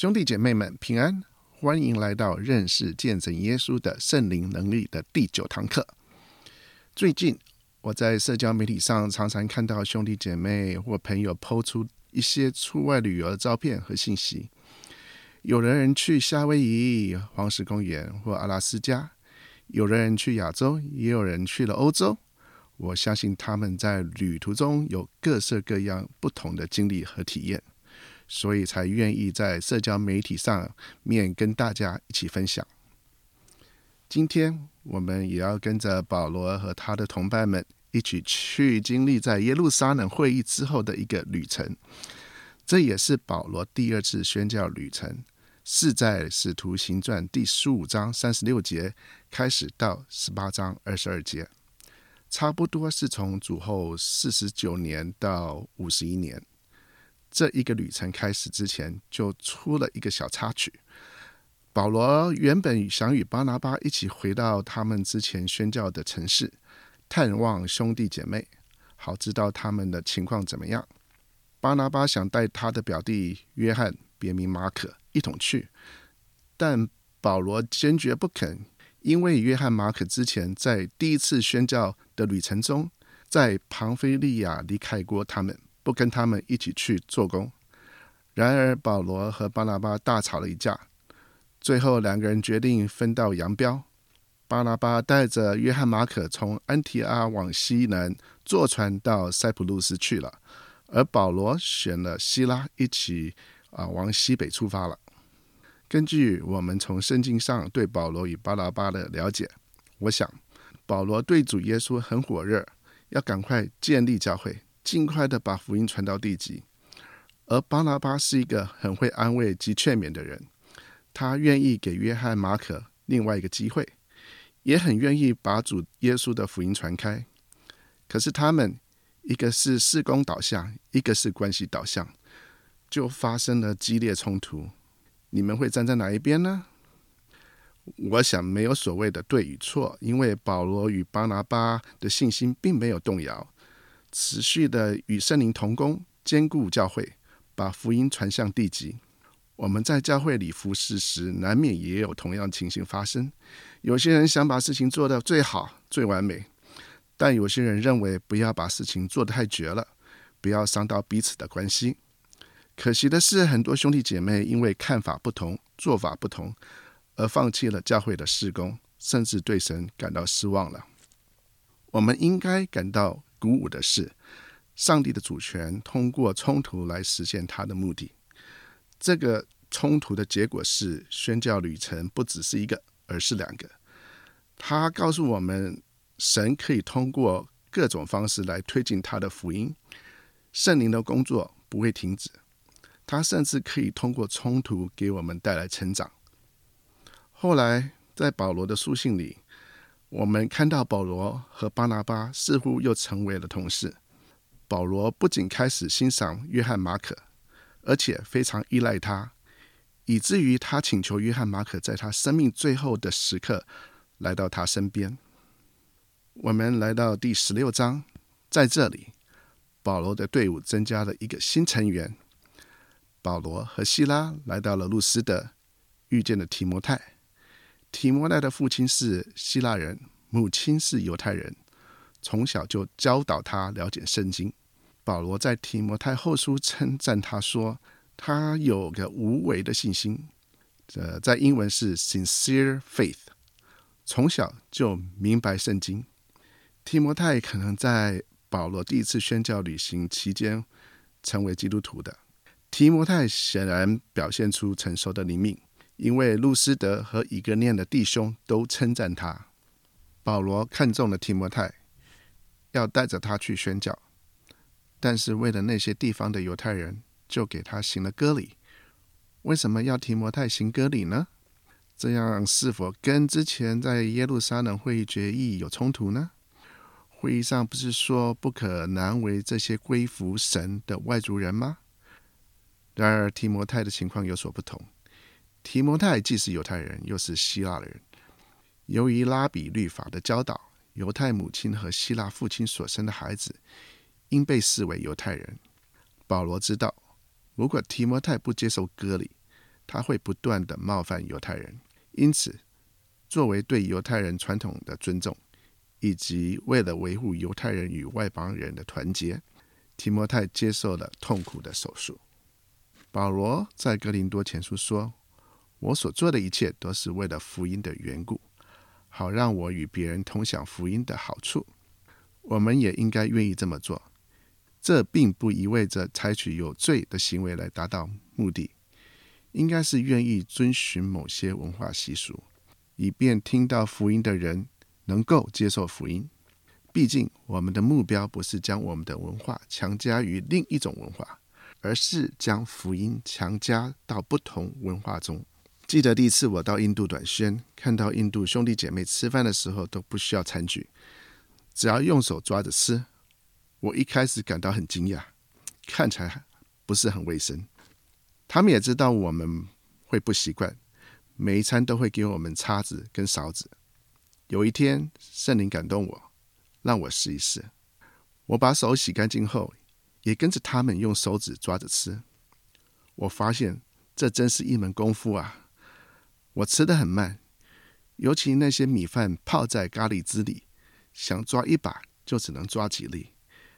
兄弟姐妹们平安，欢迎来到认识见证耶稣的圣灵能力的第九堂课。最近我在社交媒体上常常看到兄弟姐妹或朋友 PO 出一些出外旅游的照片和信息，有的人去夏威夷、黄石公园或阿拉斯加，有的人去亚洲，也有人去了欧洲。我相信他们在旅途中有各式各样不同的经历和体验。所以才愿意在社交媒体上面跟大家一起分享。今天我们也要跟着保罗和他的同伴们一起去经历在耶路撒冷会议之后的一个旅程。这也是保罗第二次宣教旅程，是在使徒行传第十五章三十六节开始到十八章二十二节，差不多是从主后四十九年到五十一年。这一个旅程开始之前，就出了一个小插曲。保罗原本想与巴拿巴一起回到他们之前宣教的城市，探望兄弟姐妹，好知道他们的情况怎么样。巴拿巴想带他的表弟约翰，别名马可，一同去，但保罗坚决不肯，因为约翰、马可之前在第一次宣教的旅程中，在庞菲利亚离开过他们。不跟他们一起去做工。然而，保罗和巴拿巴大吵了一架，最后两个人决定分道扬镳。巴拿巴带着约翰、马可从安提阿往西南坐船到塞浦路斯去了，而保罗选了希拉一起啊往西北出发了。根据我们从圣经上对保罗与巴拿巴的了解，我想保罗对主耶稣很火热，要赶快建立教会。尽快的把福音传到地极，而巴拿巴是一个很会安慰及劝勉的人，他愿意给约翰、马可另外一个机会，也很愿意把主耶稣的福音传开。可是他们一个是事工导向，一个是关系导向，就发生了激烈冲突。你们会站在哪一边呢？我想没有所谓的对与错，因为保罗与巴拿巴的信心并没有动摇。持续的与圣灵同工，兼顾教会，把福音传向地极。我们在教会里服侍时，难免也有同样情形发生。有些人想把事情做得最好、最完美，但有些人认为不要把事情做得太绝了，不要伤到彼此的关系。可惜的是，很多兄弟姐妹因为看法不同、做法不同，而放弃了教会的事工，甚至对神感到失望了。我们应该感到。鼓舞的是，上帝的主权通过冲突来实现他的目的。这个冲突的结果是，宣教旅程不只是一个，而是两个。他告诉我们，神可以通过各种方式来推进他的福音，圣灵的工作不会停止。他甚至可以通过冲突给我们带来成长。后来，在保罗的书信里。我们看到保罗和巴拿巴似乎又成为了同事。保罗不仅开始欣赏约翰马可，而且非常依赖他，以至于他请求约翰马可在他生命最后的时刻来到他身边。我们来到第十六章，在这里，保罗的队伍增加了一个新成员。保罗和西拉来到了路斯德，遇见了提摩太。提摩太的父亲是希腊人，母亲是犹太人，从小就教导他了解圣经。保罗在提摩太后书称赞他说，他有个无为的信心，呃，在英文是 sincere faith，从小就明白圣经。提摩太可能在保罗第一次宣教旅行期间成为基督徒的。提摩太显然表现出成熟的灵命。因为路斯德和以格念的弟兄都称赞他，保罗看中了提摩太，要带着他去宣教，但是为了那些地方的犹太人，就给他行了割礼。为什么要提摩太行割礼呢？这样是否跟之前在耶路撒冷会议决议有冲突呢？会议上不是说不可难为这些归服神的外族人吗？然而提摩太的情况有所不同。提摩太既是犹太人，又是希腊人。由于拉比律法的教导，犹太母亲和希腊父亲所生的孩子应被视为犹太人。保罗知道，如果提摩太不接受割礼，他会不断地冒犯犹太人。因此，作为对犹太人传统的尊重，以及为了维护犹太人与外邦人的团结，提摩太接受了痛苦的手术。保罗在哥林多前书说：“我所做的一切都是为了福音的缘故，好让我与别人同享福音的好处。”我们也应该愿意这么做。这并不意味着采取有罪的行为来达到目的，应该是愿意遵循某些文化习俗，以便听到福音的人能够接受福音。毕竟，我们的目标不是将我们的文化强加于另一种文化，而是将福音强加到不同文化中。记得第一次我到印度短宣，看到印度兄弟姐妹吃饭的时候都不需要餐具，只要用手抓着吃。我一开始感到很惊讶，看起来不是很卫生。他们也知道我们会不习惯，每一餐都会给我们叉子跟勺子。有一天，圣灵感动我，让我试一试。我把手洗干净后，也跟着他们用手指抓着吃。我发现这真是一门功夫啊！我吃得很慢，尤其那些米饭泡在咖喱汁里，想抓一把就只能抓几粒。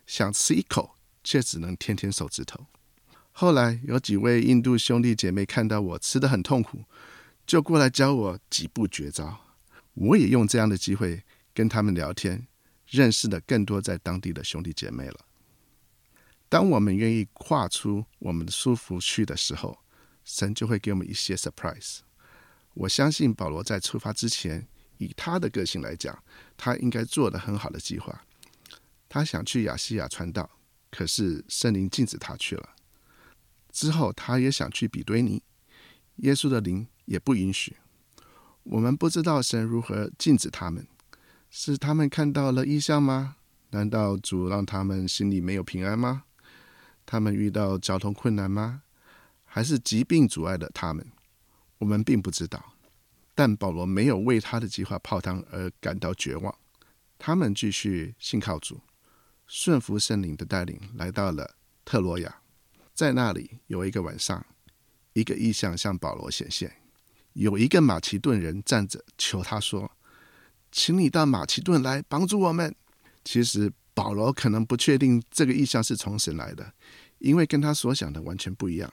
想吃一口，却只能舔舔手指头。后来有几位印度兄弟姐妹看到我吃得很痛苦，就过来教我几步绝招。我也用这样的机会跟他们聊天，认识了更多在当地的兄弟姐妹了。当我们愿意跨出我们的舒服区的时候，神就会给我们一些 surprise。我相信保罗在出发之前，以他的个性来讲，他应该做了很好的计划。他想去亚细亚传道，可是圣灵禁止他去了。之后，他也想去比堆尼，耶稣的灵也不允许。我们不知道神如何禁止他们，是他们看到了异象吗？难道主让他们心里没有平安吗？他们遇到交通困难吗？还是疾病阻碍了他们？我们并不知道。但保罗没有为他的计划泡汤而感到绝望，他们继续信靠主。顺服圣灵的带领，来到了特罗亚，在那里有一个晚上，一个异象向保罗显现，有一个马其顿人站着求他说：“请你到马其顿来帮助我们。”其实保罗可能不确定这个异象是从神来的，因为跟他所想的完全不一样。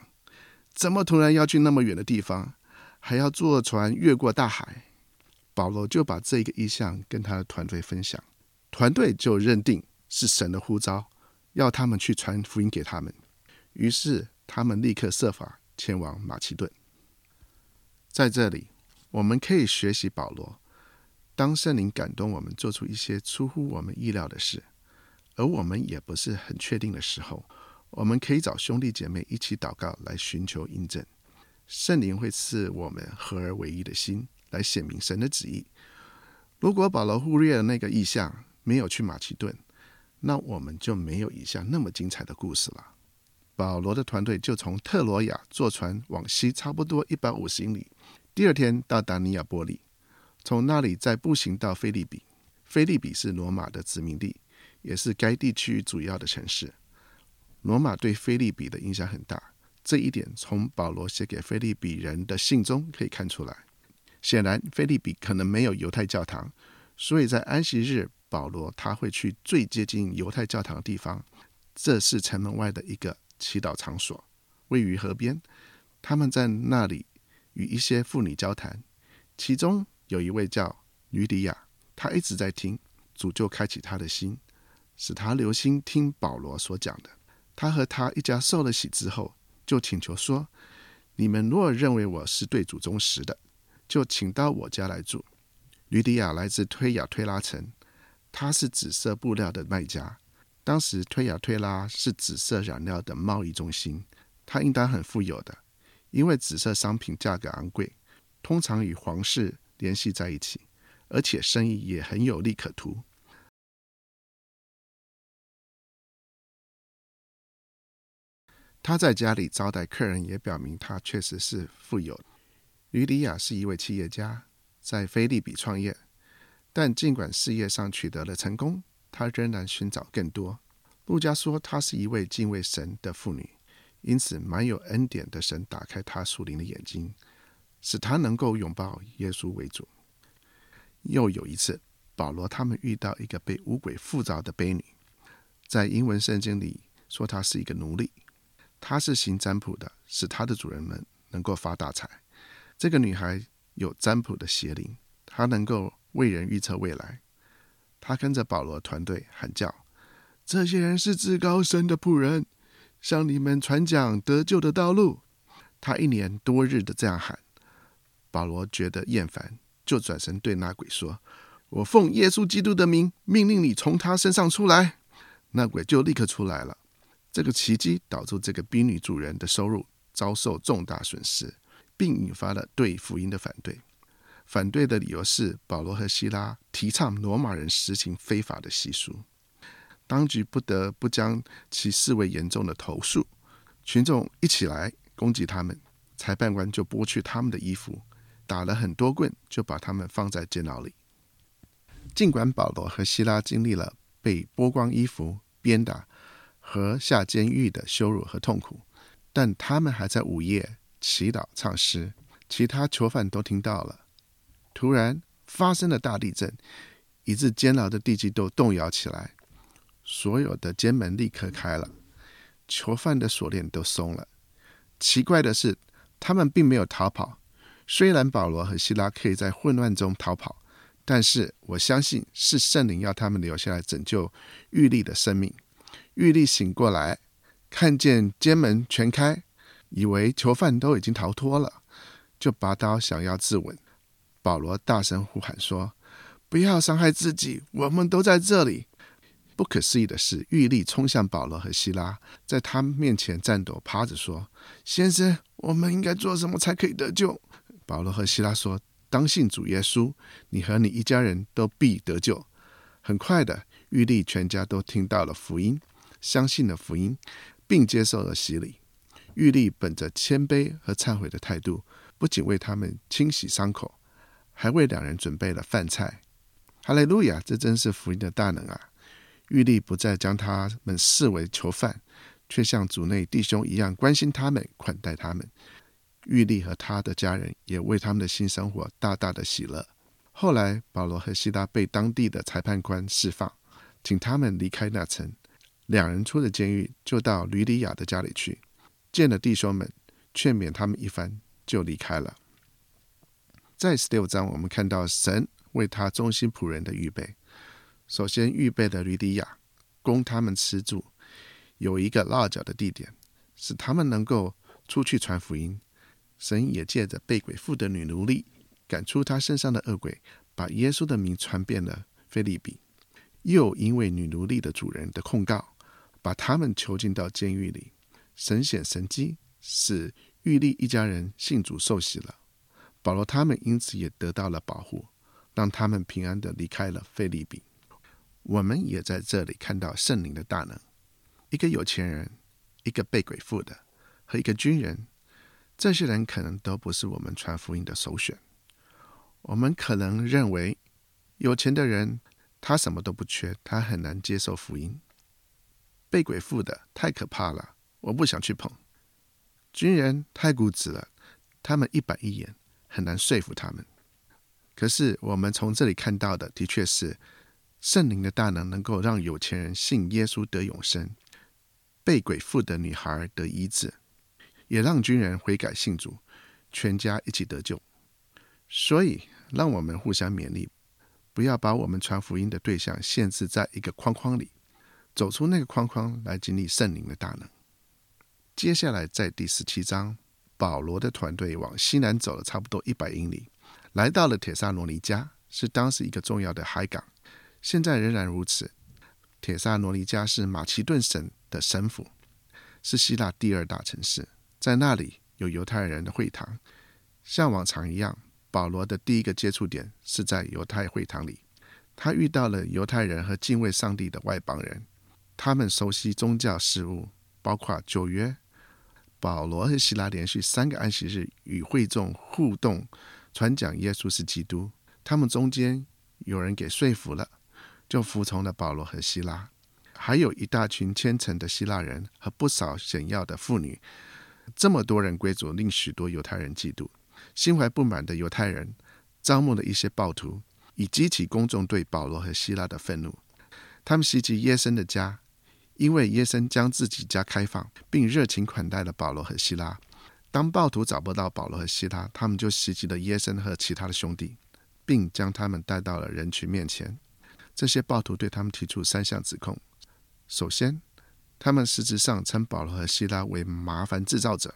怎么突然要去那么远的地方，还要坐船越过大海？保罗就把这个意向跟他的团队分享，团队就认定。是神的呼召，要他们去传福音给他们。于是他们立刻设法前往马其顿。在这里，我们可以学习保罗，当圣灵感动我们做出一些出乎我们意料的事，而我们也不是很确定的时候，我们可以找兄弟姐妹一起祷告来寻求印证。圣灵会赐我们合而为一的心，来显明神的旨意。如果保罗忽略了那个意象，没有去马其顿，那我们就没有以下那么精彩的故事了。保罗的团队就从特罗亚坐船往西，差不多一百五十英里。第二天到达尼亚波利，从那里再步行到菲利比。菲利比是罗马的殖民地，也是该地区主要的城市。罗马对菲利比的影响很大，这一点从保罗写给腓利比人的信中可以看出来。显然，腓利比可能没有犹太教堂，所以在安息日。保罗他会去最接近犹太教堂的地方，这是城门外的一个祈祷场所，位于河边。他们在那里与一些妇女交谈，其中有一位叫吕底亚，她一直在听，主就开启她的心，使她留心听保罗所讲的。她和她一家受了洗之后，就请求说：“你们若认为我是对祖宗实的，就请到我家来住。”吕迪亚来自推雅推拉城。他是紫色布料的卖家。当时推雅推拉是紫色染料的贸易中心，他应当很富有的，因为紫色商品价格昂贵，通常与皇室联系在一起，而且生意也很有利可图。他在家里招待客人，也表明他确实是富有。吕里亚是一位企业家，在菲利比创业。但尽管事业上取得了成功，她仍然寻找更多。路加说她是一位敬畏神的妇女，因此满有恩典的神打开他属灵的眼睛，使他能够拥抱耶稣为主。又有一次，保罗他们遇到一个被污鬼附着的婢女，在英文圣经里说她是一个奴隶，她是行占卜的，使她的主人们能够发大财。这个女孩有占卜的邪灵，她能够为人预测未来。她跟着保罗团队喊叫：“这些人是至高神的仆人，向你们传讲得救的道路。”她一连多日的这样喊，保罗觉得厌烦，就转身对那鬼说。我奉耶稣基督的名，命令你从他身上出来。那鬼就立刻出来了。这个奇迹导致这个婢女主人的收入遭受重大损失，并引发了对福音的反对。反对的理由是保罗和希拉提倡罗马人实行非法的习俗，当局不得不将其视为严重的投诉。群众一起来攻击他们，裁判官就剥去他们的衣服，打了很多棍，就把他们放在监牢里。尽管保罗和希拉经历了被剥光衣服、鞭打和下监狱的羞辱和痛苦，但他们还在午夜祈祷、唱诗。其他囚犯都听到了。突然发生了大地震，以致监牢的地基都动摇起来，所有的监门立刻开了，囚犯的锁链都松了。奇怪的是，他们并没有逃跑。虽然保罗和希拉可以在混乱中逃跑。但是我相信是圣灵要他们留下来拯救狱吏的生命。狱吏醒过来，看见监门全开，以为囚犯都已经逃脱了，就拔刀想要自刎。保罗大声呼喊说：“不要伤害自己，我们都在这里。”不可思议的是，狱吏冲向保罗和希拉，在他面前颤抖，趴着说：“先生，我们应该做什么才可以得救？”保罗和希拉说。当信主耶稣，你和你一家人都必得救。很快的，狱吏全家都听到了福音，相信了福音，并接受了洗礼。狱吏本着谦卑和忏悔的态度，不仅为他们清洗伤口，还为两人准备了饭菜。哈利路亚！这真是福音的大能啊！狱吏不再将他们视为囚犯，却像主内弟兄一样关心他们，款待他们。狱吏和他的家人也为他们的新生活大大的喜乐。后来，保罗和希拉被当地的裁判官释放，请他们离开那城。两人出了监狱，就到吕底亚的家里去，见了弟兄们，劝勉他们一番，就离开了。在十六章，我们看到神为他忠心仆人的预备。首先预备的吕底亚，供他们吃住，有一个落脚的地点，使他们能够出去传福音。神也借着被鬼附的女奴隶赶出她身上的恶鬼，把耶稣的名传遍了腓立比。又因为女奴隶的主人的控告，把他们囚禁到监狱里。神显神迹，使狱吏一家人信主受洗了。保罗他们因此也得到了保护，让他们平安地离开了腓立比。我们也在这里看到圣灵的大能。一个有钱人，一个被鬼附的，和一个军人。这些人可能都不是我们传福音的首选。我们可能认为，有钱的人他什么都不缺，他很难接受福音。被鬼附的太可怕了，我不想去碰。军人太固执了，他们一板一眼，很难说服他们。可是我们从这里看到的，的确是圣灵的大能，能够让有钱人信耶稣得永生，被鬼附的女孩得医治。也让军人悔改信主，全家一起得救。所以，让我们互相勉励，不要把我们传福音的对象限制在一个框框里，走出那个框框来经历圣灵的大能。接下来，在第十七章，保罗的团队往西南走了差不多一百英里，来到了帖撒罗尼迦，是当时一个重要的海港，现在仍然如此。帖撒罗尼迦是马其顿省的省府，是希腊第二大城市。在那里有犹太人的会堂，像往常一样，保罗的第一个接触点是在犹太会堂里。他遇到了犹太人和敬畏上帝的外邦人，他们熟悉宗教事务，包括旧约。保罗和希拉连续三个安息日与会众互动，传讲耶稣是基督。他们中间有人给说服了，就服从了保罗和希拉。还有一大群虔诚的希腊人和不少显要的妇女。这么多人归主，令许多犹太人嫉妒。心怀不满的犹太人招募了一些暴徒，以激起公众对保罗和希拉的愤怒。他们袭击耶森的家，因为耶森将自己家开放，并热情款待了保罗和希拉。当暴徒找不到保罗和希拉，他们就袭击了耶森和其他的兄弟，并将他们带到了人群面前。这些暴徒对他们提出三项指控：首先，他们实质上称保罗和希拉为麻烦制造者；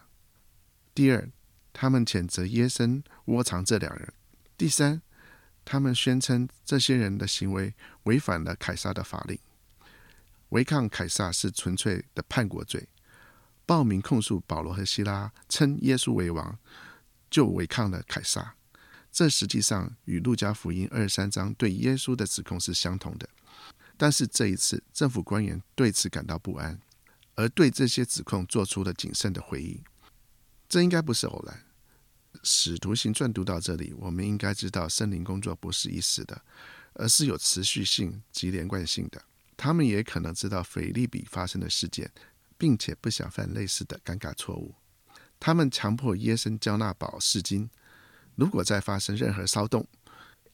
第二，他们谴责耶森窝藏这两人；第三，他们宣称这些人的行为违反了凯撒的法令，违抗凯撒是纯粹的叛国罪。报名控诉保罗和希拉称耶稣为王，就违抗了凯撒。这实际上与路加福音二十三章对耶稣的指控是相同的。但是这一次，政府官员对此感到不安，而对这些指控做出了谨慎的回应。这应该不是偶然。使徒行传读到这里，我们应该知道圣灵工作不是一时的，而是有持续性及连贯性的。他们也可能知道腓立比发生的事件。并且不想犯类似的尴尬错误，他们强迫耶森交纳保释金。如果再发生任何骚动，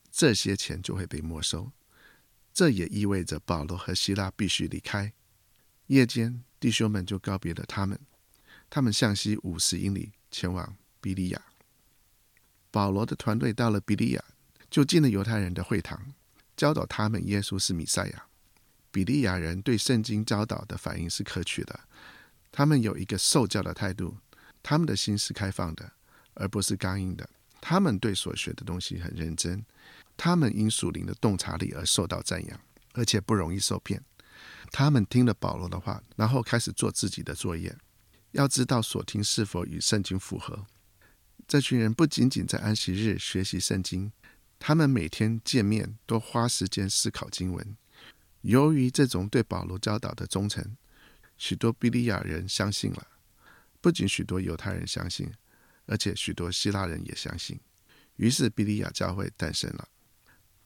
这些钱就会被没收。这也意味着保罗和希拉必须离开。夜间，弟兄们就告别了他们。他们向西五十英里前往比利亚。保罗的团队到了比利亚，就进了犹太人的会堂，教导他们耶稣是弥赛亚。比利亚人对圣经教导的反应是可取的。他们有一个受教的态度，他们的心是开放的，而不是刚硬的。他们对所学的东西很认真，他们因属灵的洞察力而受到赞扬，而且不容易受骗。他们听了保罗的话，然后开始做自己的作业，要知道所听是否与圣经符合。这群人不仅仅在安息日学习圣经，他们每天见面都花时间思考经文。由于这种对保罗教导的忠诚，许多比利亚人相信了，不仅许多犹太人相信，而且许多希腊人也相信。于是比利亚教会诞生了。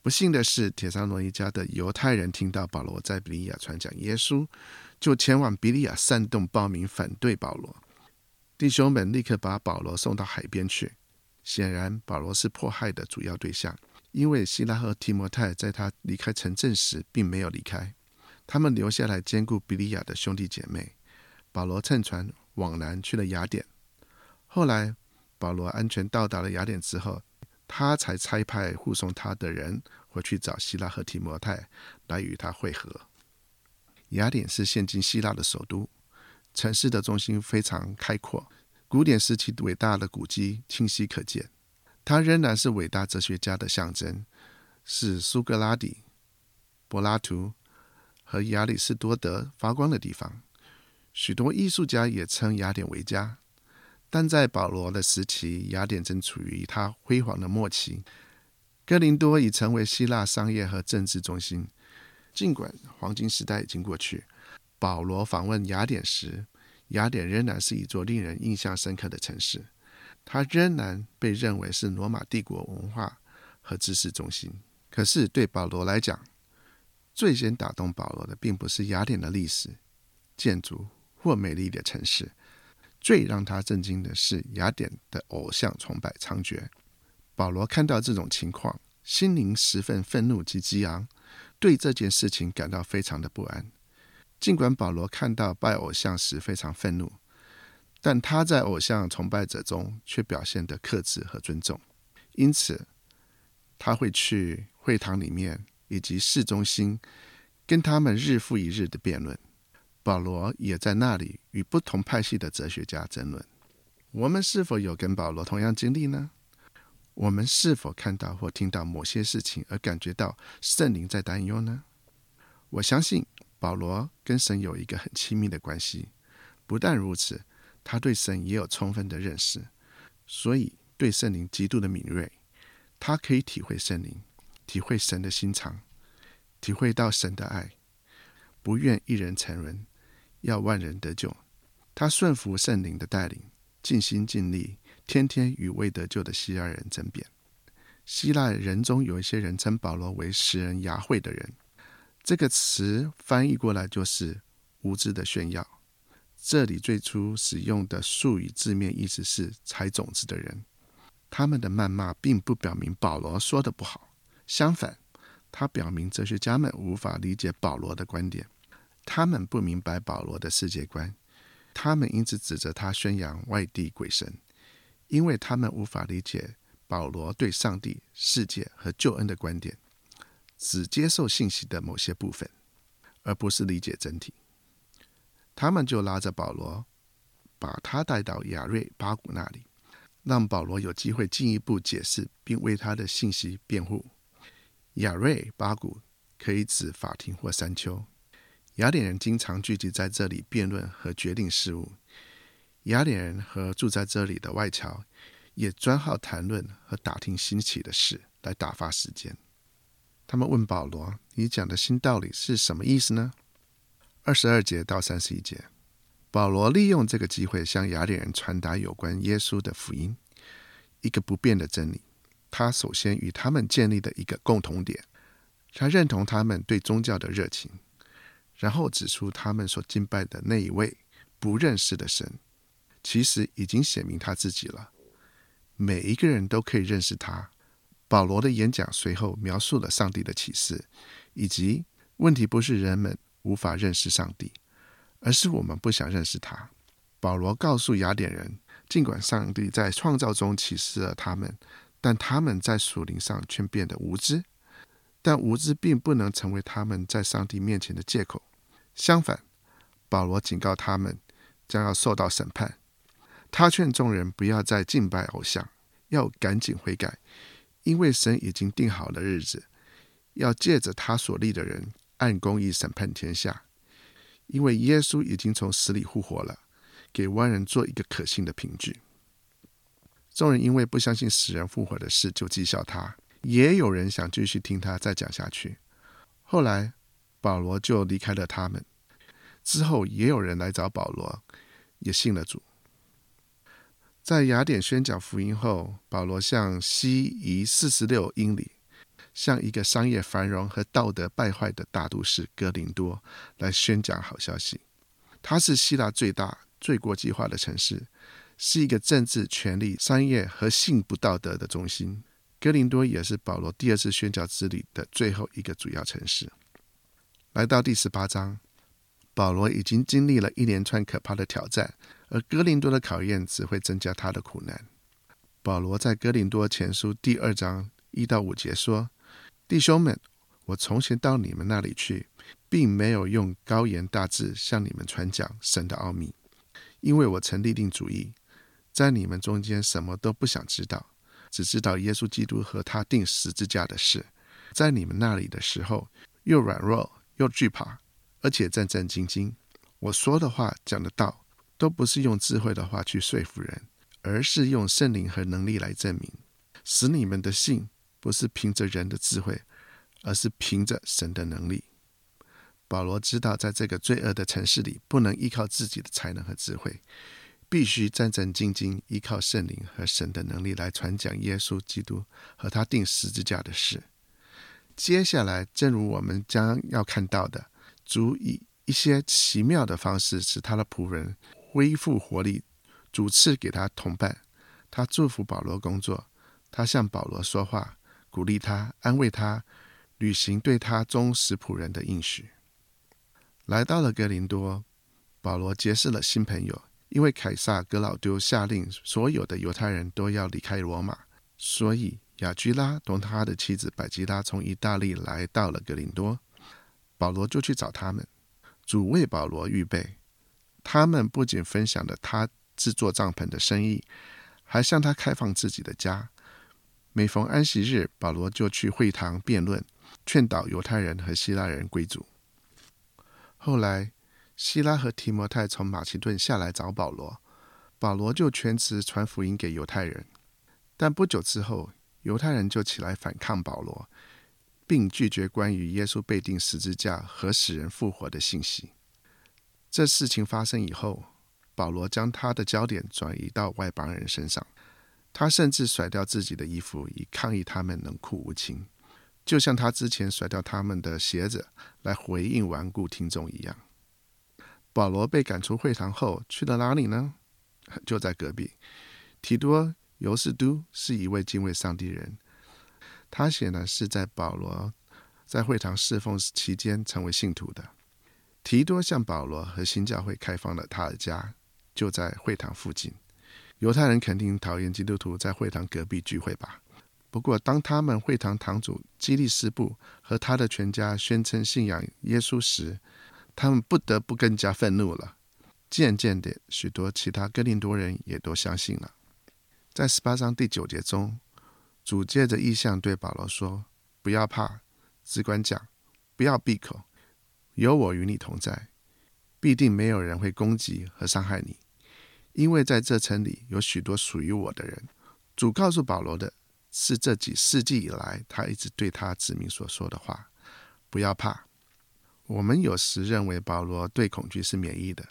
不幸的是，帖撒罗尼迦的犹太人听到保罗在比利亚传讲耶稣，就前往比利亚煽动暴民反对保罗。弟兄们立刻把保罗送到海边去。显然，保罗是迫害的主要对象，因为希拉和提摩太在他离开城镇时并没有离开。他们留下来兼顾比利亚的兄弟姐妹。保罗乘船往南去了雅典。后来，保罗安全到达了雅典之后，他才差派护送他的人回去找希拉和提摩太来与他会合。雅典是现今希腊的首都，城市的中心非常开阔，古典时期伟大的古迹清晰可见。它仍然是伟大哲学家的象征，是苏格拉底、柏拉图。和亚里士多德发光的地方，许多艺术家也称雅典为家。但在保罗的时期，雅典正处于它辉煌的末期。哥林多已成为希腊商业和政治中心。尽管黄金时代已经过去，保罗访问雅典时，雅典仍然是一座令人印象深刻的城市。它仍然被认为是罗马帝国文化和知识中心。可是对保罗来讲，最先打动保罗的，并不是雅典的历史、建筑或美丽的城市，最让他震惊的是雅典的偶像崇拜猖獗。保罗看到这种情况，心灵十分愤怒及激昂，对这件事情感到非常的不安。尽管保罗看到拜偶像时非常愤怒，但他在偶像崇拜者中却表现得克制和尊重，因此他会去会堂里面。以及市中心，跟他们日复一日的辩论。保罗也在那里与不同派系的哲学家争论。我们是否有跟保罗同样经历呢？我们是否看到或听到某些事情而感觉到圣灵在担忧呢？我相信保罗跟神有一个很亲密的关系。不但如此，他对神也有充分的认识，所以对圣灵极度的敏锐。他可以体会圣灵。体会神的心肠，体会到神的爱，不愿一人沉沦，要万人得救。他顺服圣灵的带领，尽心尽力，天天与未得救的希腊人争辩。希腊人中有一些人称保罗为食人牙慧的人，这个词翻译过来就是无知的炫耀。这里最初使用的术语字面意思是采种子的人。他们的谩骂并不表明保罗说的不好，相反，他表明哲学家们无法理解保罗的观点，他们不明白保罗的世界观，他们因此指责他宣扬外地鬼神，因为他们无法理解保罗对上帝、世界和救恩的观点，只接受信息的某些部分，而不是理解整体。他们就拉着保罗，把他带到亚瑞巴古那里。让保罗有机会进一步解释，并为他的信息辩护。亚瑞巴古可以指法庭或山丘。雅典人经常聚集在这里辩论和决定事务。雅典人和住在这里的外侨也专好谈论和打听新奇的事来打发时间。他们问保罗：“你讲的新道理是什么意思呢？”二十二节到三十一节。保罗利用这个机会向雅典人传达有关耶稣的福音，一个不变的真理。他首先与他们建立了一个共同点，他认同他们对宗教的热情，然后指出他们所敬拜的那一位不认识的神，其实已经显明他自己了。每一个人都可以认识他。保罗的演讲随后描述了上帝的启示，以及问题不是人们无法认识上帝。而是我们不想认识他。保罗告诉雅典人，尽管上帝在创造中启示了他们，但他们在属灵上却变得无知。但无知并不能成为他们在上帝面前的借口。相反，保罗警告他们将要受到审判。他劝众人不要再敬拜偶像，要赶紧悔改，因为神已经定好了日子，要借着他所立的人按公义审判天下。因为耶稣已经从死里复活了，给万人做一个可信的凭据。众人因为不相信死人复活的事，就讥笑他；也有人想继续听他再讲下去。后来，保罗就离开了他们。之后，也有人来找保罗，也信了主。在雅典宣讲福音后，保罗向西移四十六英里。向一个商业繁荣和道德败坏的大都市哥林多来宣讲好消息。它是希腊最大、最国际化的城市，是一个政治、权力、商业和性不道德的中心。哥林多也是保罗第二次宣教之旅的最后一个主要城市。来到第十八章，保罗已经经历了一连串可怕的挑战，而哥林多的考验只会增加他的苦难。保罗在哥林多前书第二章一到五节说。弟兄们，我从前到你们那里去，并没有用高言大志向你们传讲神的奥秘，因为我曾立定主意，在你们中间什么都不想知道，只知道耶稣基督和他钉十字架的事。在你们那里的时候，又软弱又惧怕，而且战战兢兢。我说的话、讲的道，都不是用智慧的话去说服人，而是用圣灵和能力来证明，使你们的信。不是凭着人的智慧，而是凭着神的能力。保罗知道，在这个罪恶的城市里，不能依靠自己的才能和智慧，必须战战兢兢，依靠圣灵和神的能力来传讲耶稣基督和他钉十字架的事。接下来，正如我们将要看到的，主以一些奇妙的方式使他的仆人恢复活力，主赐给他同伴，他祝福保罗工作，他向保罗说话。鼓励他，安慰他，履行对他忠实仆人的应许。来到了哥林多，保罗结识了新朋友。因为凯撒格老丢下令，所有的犹太人都要离开罗马，所以亚居拉同他的妻子百基拉从意大利来到了哥林多。保罗就去找他们，主为保罗预备。他们不仅分享了他制作帐篷的生意，还向他开放自己的家。每逢安息日，保罗就去会堂辩论，劝导犹太人和希腊人归主。后来，希拉和提摩太从马其顿下来找保罗，保罗就全职传福音给犹太人。但不久之后，犹太人就起来反抗保罗，并拒绝关于耶稣被钉十字架和使人复活的信息。这事情发生以后，保罗将他的焦点转移到外邦人身上。他甚至甩掉自己的衣服，以抗议他们冷酷无情。就像他之前甩掉他们的鞋子来回应顽固听众一样。保罗被赶出会堂后去了哪里呢？就在隔壁。提多尤士都是一位敬畏上帝人，他显然是在保罗在会堂侍奉期间成为信徒的。提多向保罗和新教会开放了他的家，就在会堂附近。犹太人肯定讨厌基督徒在会堂隔壁聚会吧？不过，当他们会堂堂主基利斯布和他的全家宣称信仰耶稣时，他们不得不更加愤怒了。渐渐的，许多其他哥林多人也都相信了。在十八章第九节中，主借着异象对保罗说：“不要怕，只管讲，不要闭口。有我与你同在，必定没有人会攻击和伤害你。”因为在这城里有许多属于我的人，主告诉保罗的是这几世纪以来他一直对他子民所说的话：不要怕。我们有时认为保罗对恐惧是免疫的，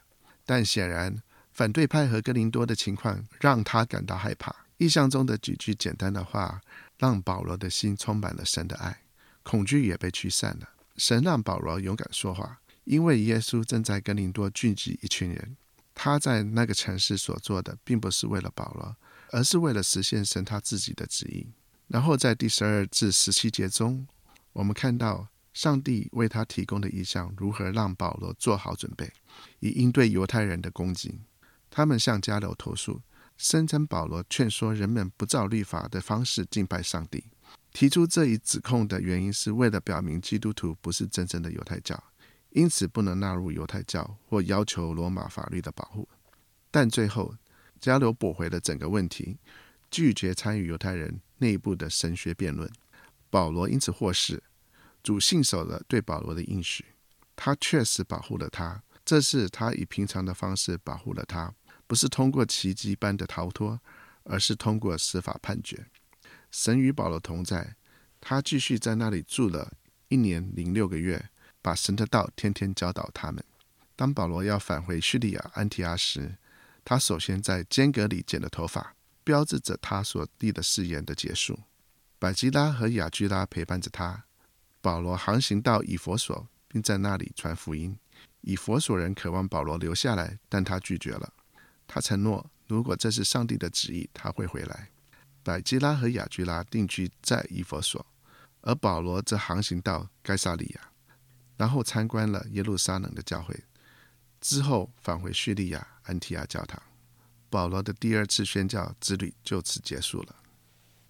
但显然反对派和哥林多的情况让他感到害怕。意象中的几句简单的话，让保罗的心充满了神的爱，恐惧也被驱散了。神让保罗勇敢说话，因为耶稣正在哥林多聚集一群人。他在那个城市所做的，并不是为了保罗，而是为了实现神他自己的旨意。然后在第十二至十七节中，我们看到上帝为他提供的意象，如何让保罗做好准备，以应对犹太人的攻击。他们向迦楼投诉，声称保罗劝说人们不照律法的方式敬拜上帝。提出这一指控的原因，是为了表明基督徒不是真正的犹太教。因此不能纳入犹太教或要求罗马法律的保护，但最后迦流驳回了整个问题，拒绝参与犹太人内部的神学辩论。保罗因此获释，主信守了对保罗的应许，他确实保护了他。这是他以平常的方式保护了他，不是通过奇迹般的逃脱，而是通过司法判决。神与保罗同在，他继续在那里住了一年零六个月。把神的道天天教导他们。当保罗要返回叙利亚安提阿时，他首先在间隔里剪了头发，标志着他所立的誓言的结束。百基拉和亚居拉陪伴着他。保罗航行到以弗所，并在那里传福音。以弗所人渴望保罗留下来，但他拒绝了。他承诺，如果这是上帝的旨意，他会回来。百基拉和亚居拉定居在以弗所，而保罗则航行到该撒利亚。然后参观了耶路撒冷的教会，之后返回叙利亚安提阿教堂。保罗的第二次宣教之旅就此结束了。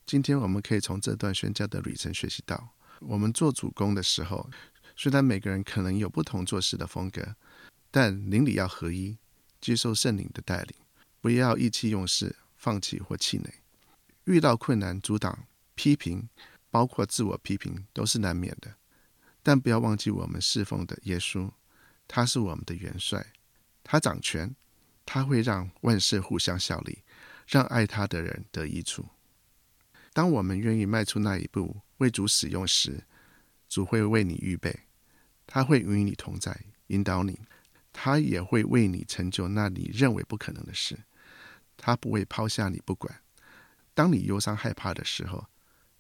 今天我们可以从这段宣教的旅程学习到：我们做主工的时候，虽然每个人可能有不同做事的风格，但邻里要合一，接受圣灵的带领，不要意气用事、放弃或气馁。遇到困难、阻挡、批评，包括自我批评，都是难免的。但不要忘记，我们侍奉的耶稣，他是我们的元帅，他掌权，他会让万事互相效力，让爱他的人得益处。当我们愿意迈出那一步，为主使用时，主会为你预备，他会与你同在，引导你，他也会为你成就那你认为不可能的事，他不会抛下你不管。当你忧伤害怕的时候，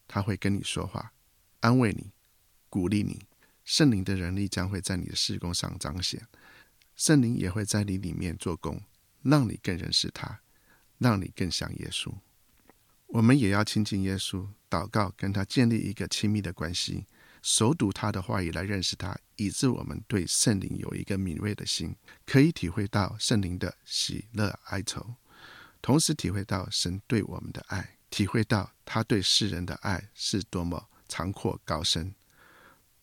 他会跟你说话，安慰你，鼓励你。圣灵的能力将会在你的事工上彰显，圣灵也会在你里面做工，让你更认识他，让你更像耶稣。我们也要亲近耶稣，祷告，跟他建立一个亲密的关系，熟读他的话语来认识他，以致我们对圣灵有一个敏锐的心，可以体会到圣灵的喜乐哀愁，同时体会到神对我们的爱，体会到他对世人的爱是多么长阔高深。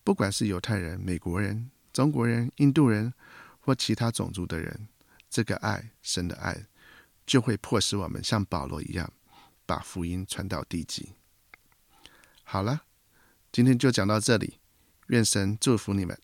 不管是犹太人、美国人、中国人、印度人或其他种族的人，这个爱，神的爱，就会迫使我们像保罗一样，把福音传到地极。好了，今天就讲到这里，愿神祝福你们。